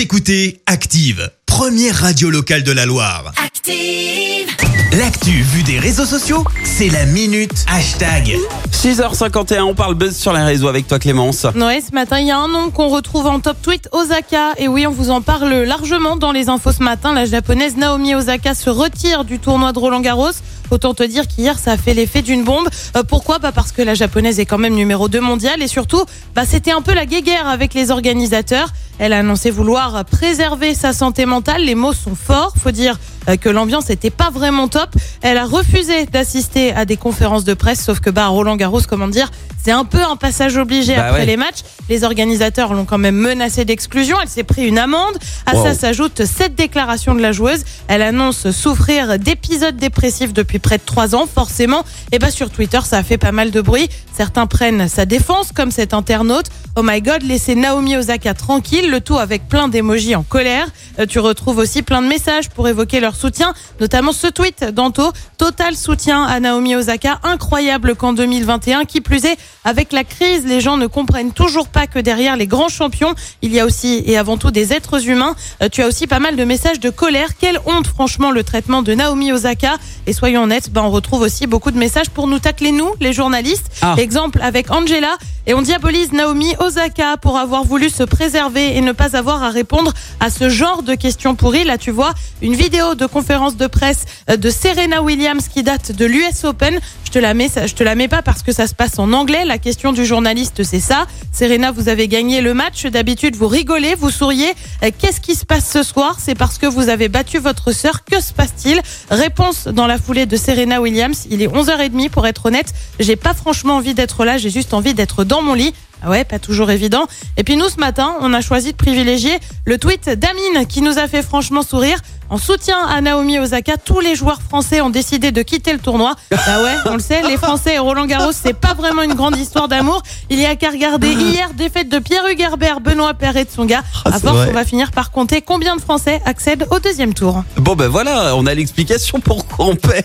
Vous écoutez Active, première radio locale de la Loire. Active. L'actu vue des réseaux sociaux, c'est la minute hashtag. 6h51, on parle buzz sur les réseaux avec toi Clémence. Ouais, ce matin, il y a un nom qu'on retrouve en top tweet, Osaka. Et oui, on vous en parle largement dans les infos ce matin. La japonaise Naomi Osaka se retire du tournoi de Roland Garros. Autant te dire qu'hier, ça a fait l'effet d'une bombe. Euh, pourquoi? Bah Parce que la japonaise est quand même numéro 2 mondial. Et surtout, bah c'était un peu la guéguerre avec les organisateurs. Elle a annoncé vouloir préserver sa santé mentale. Les mots sont forts. Faut dire que l'ambiance n'était pas vraiment top. Elle a refusé d'assister à des conférences de presse, sauf que bah, Roland Garros, comment dire, c'est un peu un passage obligé Bah après ouais. les matchs. Les organisateurs l'ont quand même menacée d'exclusion. Elle s'est pris une amende. À Wow. ça s'ajoute cette déclaration de la joueuse. Elle annonce souffrir d'épisodes dépressifs depuis près de trois ans. Forcément, et bah sur Twitter, ça a fait pas mal de bruit. Certains prennent sa défense, comme cet internaute. Oh my God, laissez Naomi Osaka tranquille. Le tout avec plein d'émojis en colère. Euh, tu retrouves aussi plein de messages pour évoquer leur soutien, notamment ce tweet d'Anto. Total soutien à Naomi Osaka. Incroyable qu'en 2021, qui plus est, avec la crise, les gens ne comprennent toujours pas que derrière les grands champions, il y a aussi et avant tout des êtres humains. Euh, tu as aussi pas mal de messages de colère. Quelle honte, franchement, le traitement de Naomi Osaka. Et soyons honnêtes, ben, on retrouve aussi beaucoup de messages pour nous tacler, nous, les journalistes. Ah. Exemple avec Angela. Et on diabolise Naomi Osaka pour avoir voulu se préserver et ne pas avoir à répondre à ce genre de questions pourries. Là, tu vois une vidéo de conférence de presse euh, de Serena Williams qui date de l'US Open. Je te la mets, te la mets pas parce que ça se passe en anglais. La question du journaliste, c'est ça. Serena, vous avez gagné le match. D'habitude, vous rigolez, vous souriez. Euh, Qu'est-ce qui se passe ce soir? C'est parce que vous avez battu votre sœur. Que se passe-t-il? Réponse dans la foulée de Serena Williams. Il est 11h30 pour être honnête. J'ai pas franchement envie d'être là. J'ai juste envie d'être dans mon lit. Ah ouais, pas toujours évident. Et puis nous, ce matin, on a choisi de privilégier le tweet d'Amine qui nous a fait franchement sourire. En soutien à Naomi Osaka, tous les joueurs français ont décidé de quitter le tournoi. Bah ouais, on le sait, les Français et Roland Garros, c'est pas vraiment une grande histoire d'amour. Il y a qu'à regarder hier, défaite de Pierre Hugerbert, Benoît Perret de Songa. Ah, À force, vrai. on va finir par compter combien de Français accèdent au deuxième tour. Bon ben voilà, on a l'explication pourquoi on perd.